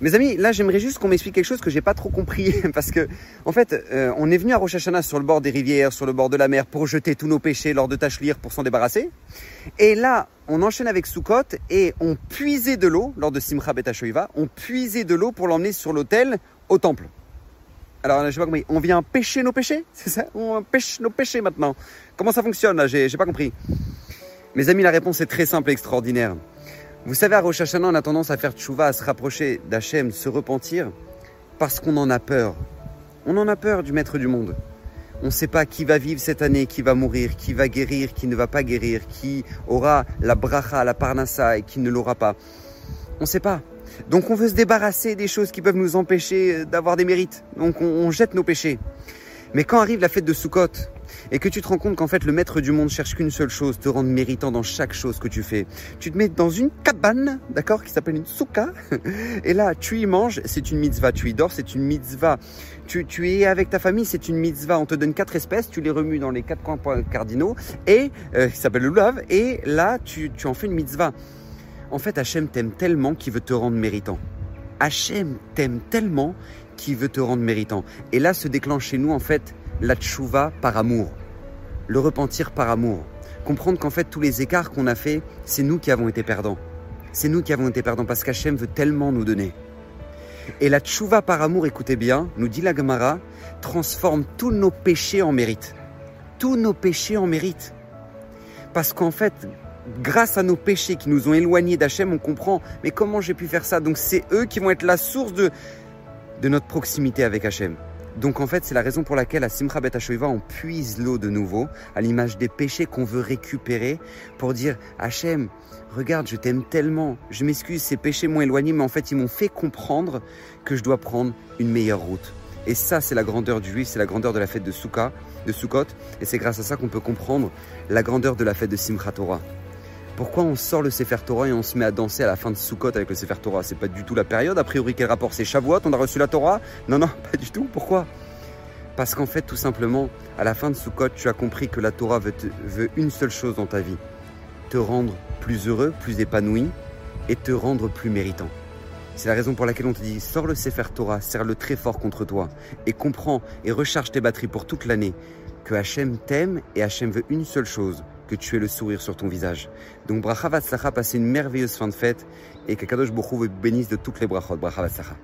Mes amis, là j'aimerais juste qu'on m'explique quelque chose que j'ai pas trop compris parce que en fait, euh, on est venu à Rosh Hashanah sur le bord des rivières, sur le bord de la mer pour jeter tous nos péchés lors de Tachlir pour s'en débarrasser. Et là, on enchaîne avec Sukkot et on puisait de l'eau lors de Simcha Bet on puisait de l'eau pour l'emmener sur l'autel au temple. Alors, je sais pas compris. On vient pêcher nos péchés C'est ça? On pêche nos péchés maintenant. Comment ça fonctionne là? J'ai pas compris. Mes amis, la réponse est très simple et extraordinaire. Vous savez, à Rosh Hashanah, on a tendance à faire tchouva, à se rapprocher d'Hachem, se repentir, parce qu'on en a peur. On en a peur du maître du monde. On ne sait pas qui va vivre cette année, qui va mourir, qui va guérir, qui ne va pas guérir, qui aura la bracha, la parnassa et qui ne l'aura pas. On ne sait pas. Donc on veut se débarrasser des choses qui peuvent nous empêcher d'avoir des mérites. Donc on, jette nos péchés. Mais quand arrive la fête de Sukkot, et que tu te rends compte qu'en fait le maître du monde cherche qu'une seule chose, te rendre méritant dans chaque chose que tu fais. Tu te mets dans une cabane, d'accord, qui s'appelle une souka, et là tu y manges, c'est une mitzvah, tu y dors, c'est une mitzvah. Tu, tu es avec ta famille, c'est une mitzvah, on te donne quatre espèces, tu les remues dans les quatre coins cardinaux, et euh, qui s'appelle le love, et là tu, tu en fais une mitzvah. En fait, Hachem t'aime tellement qu'il veut te rendre méritant. Hachem t'aime tellement qu'il veut te rendre méritant. Et là se déclenche chez nous, en fait, la tchouva par amour, le repentir par amour. Comprendre qu'en fait tous les écarts qu'on a fait, c'est nous qui avons été perdants. C'est nous qui avons été perdants parce qu'Hachem veut tellement nous donner. Et la tchouva par amour, écoutez bien, nous dit la Gemara, transforme tous nos péchés en mérite. Tous nos péchés en mérite. Parce qu'en fait, grâce à nos péchés qui nous ont éloignés d'Hachem, on comprend, mais comment j'ai pu faire ça? Donc c'est eux qui vont être la source de, notre proximité avec Hachem. Donc en fait, c'est la raison pour laquelle à Simcha Bet on puise l'eau de nouveau, à l'image des péchés qu'on veut récupérer, pour dire Hachem, regarde, je t'aime tellement, je m'excuse, ces péchés m'ont éloigné, mais en fait, ils m'ont fait comprendre que je dois prendre une meilleure route. Et ça, c'est la grandeur du juif, c'est la grandeur de la fête de de Sukkot, et c'est grâce à ça qu'on peut comprendre la grandeur de la fête de Simchat Torah. Pourquoi on sort le Sefer Torah et on se met à danser à la fin de Sukkot avec le Sefer Torah? C'est pas du tout la période. A priori, quel rapport? C'est Shavuot, on a reçu la Torah? Non, non, pas du tout. Pourquoi? Parce qu'en fait, tout simplement, à la fin de Sukkot, tu as compris que la Torah veut, veut une seule chose dans ta vie te rendre plus heureux, plus épanoui et te rendre plus méritant. C'est la raison pour laquelle on te dit sors le Sefer Torah, serre-le très fort contre toi et comprends et recharge tes batteries pour toute l'année que Hachem t'aime et Hachem veut une seule chose que tu aies le sourire sur ton visage. Donc bracha vatzlacha, passez une merveilleuse fin de fête et que Kadosh Bokhu vous bénisse de toutes les brachot. Bracha vatzlacha.